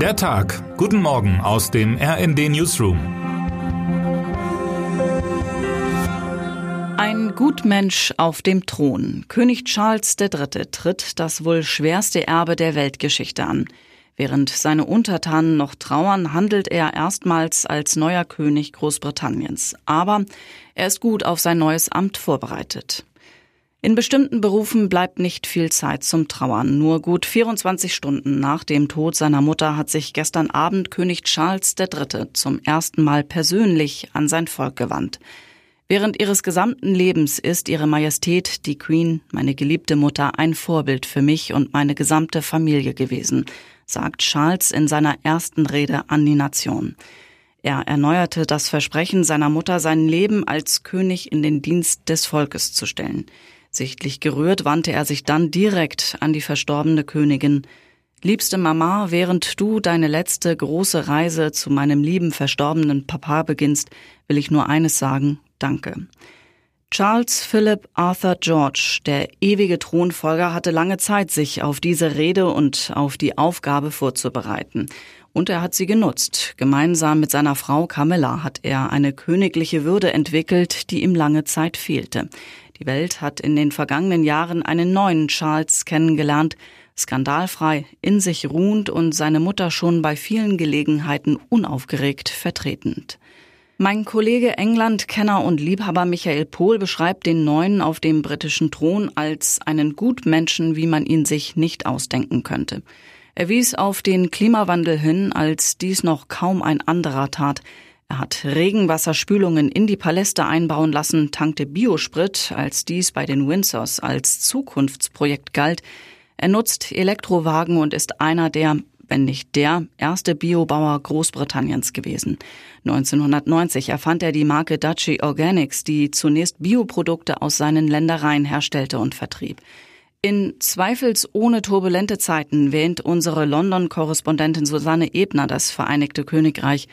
Der Tag. Guten Morgen aus dem RND Newsroom. Ein Gutmensch auf dem Thron. König Charles III. tritt das wohl schwerste Erbe der Weltgeschichte an. Während seine Untertanen noch trauern, handelt er erstmals als neuer König Großbritanniens. Aber er ist gut auf sein neues Amt vorbereitet. In bestimmten Berufen bleibt nicht viel Zeit zum Trauern. Nur gut 24 Stunden nach dem Tod seiner Mutter hat sich gestern Abend König Charles III. zum ersten Mal persönlich an sein Volk gewandt. Während ihres gesamten Lebens ist ihre Majestät, die Queen, meine geliebte Mutter, ein Vorbild für mich und meine gesamte Familie gewesen, sagt Charles in seiner ersten Rede an die Nation. Er erneuerte das Versprechen seiner Mutter, sein Leben als König in den Dienst des Volkes zu stellen. Sichtlich gerührt wandte er sich dann direkt an die verstorbene Königin. Liebste Mama, während du deine letzte große Reise zu meinem lieben verstorbenen Papa beginnst, will ich nur eines sagen, danke. Charles Philip Arthur George, der ewige Thronfolger, hatte lange Zeit, sich auf diese Rede und auf die Aufgabe vorzubereiten. Und er hat sie genutzt. Gemeinsam mit seiner Frau Camilla hat er eine königliche Würde entwickelt, die ihm lange Zeit fehlte. Die Welt hat in den vergangenen Jahren einen neuen Charles kennengelernt, skandalfrei, in sich ruhend und seine Mutter schon bei vielen Gelegenheiten unaufgeregt vertretend. Mein Kollege England-Kenner und Liebhaber Michael Pohl beschreibt den Neuen auf dem britischen Thron als einen Gutmenschen, wie man ihn sich nicht ausdenken könnte. Er wies auf den Klimawandel hin, als dies noch kaum ein anderer tat. Er hat Regenwasserspülungen in die Paläste einbauen lassen, tankte Biosprit, als dies bei den Windsors als Zukunftsprojekt galt. Er nutzt Elektrowagen und ist einer der, wenn nicht der, erste Biobauer Großbritanniens gewesen. 1990 erfand er die Marke Dutchy Organics, die zunächst Bioprodukte aus seinen Ländereien herstellte und vertrieb. In zweifelsohne turbulente Zeiten wähnt unsere London-Korrespondentin Susanne Ebner das Vereinigte Königreich.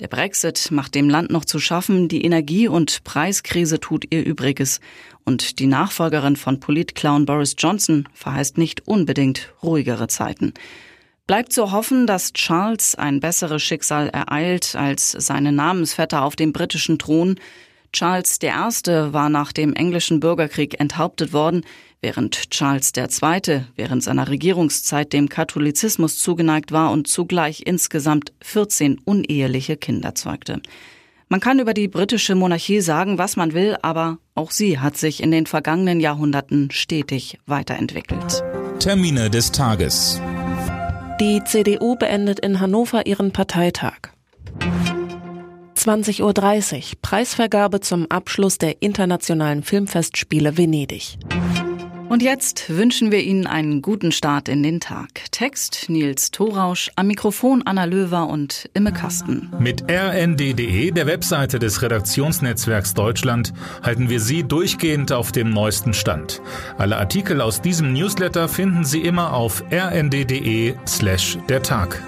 Der Brexit macht dem Land noch zu schaffen, die Energie- und Preiskrise tut ihr Übriges. Und die Nachfolgerin von Politclown Boris Johnson verheißt nicht unbedingt ruhigere Zeiten. Bleibt zu hoffen, dass Charles ein besseres Schicksal ereilt als seine Namensvetter auf dem britischen Thron. Charles I. war nach dem englischen Bürgerkrieg enthauptet worden, während Charles II. während seiner Regierungszeit dem Katholizismus zugeneigt war und zugleich insgesamt 14 uneheliche Kinder zeugte. Man kann über die britische Monarchie sagen, was man will, aber auch sie hat sich in den vergangenen Jahrhunderten stetig weiterentwickelt. Termine des Tages. Die CDU beendet in Hannover ihren Parteitag. 20.30 Uhr Preisvergabe zum Abschluss der internationalen Filmfestspiele Venedig. Und jetzt wünschen wir Ihnen einen guten Start in den Tag. Text Nils Thorausch, am Mikrofon Anna Löwer und Imme Kasten. Mit rnd.de, der Webseite des Redaktionsnetzwerks Deutschland, halten wir Sie durchgehend auf dem neuesten Stand. Alle Artikel aus diesem Newsletter finden Sie immer auf rnd.de slash der Tag.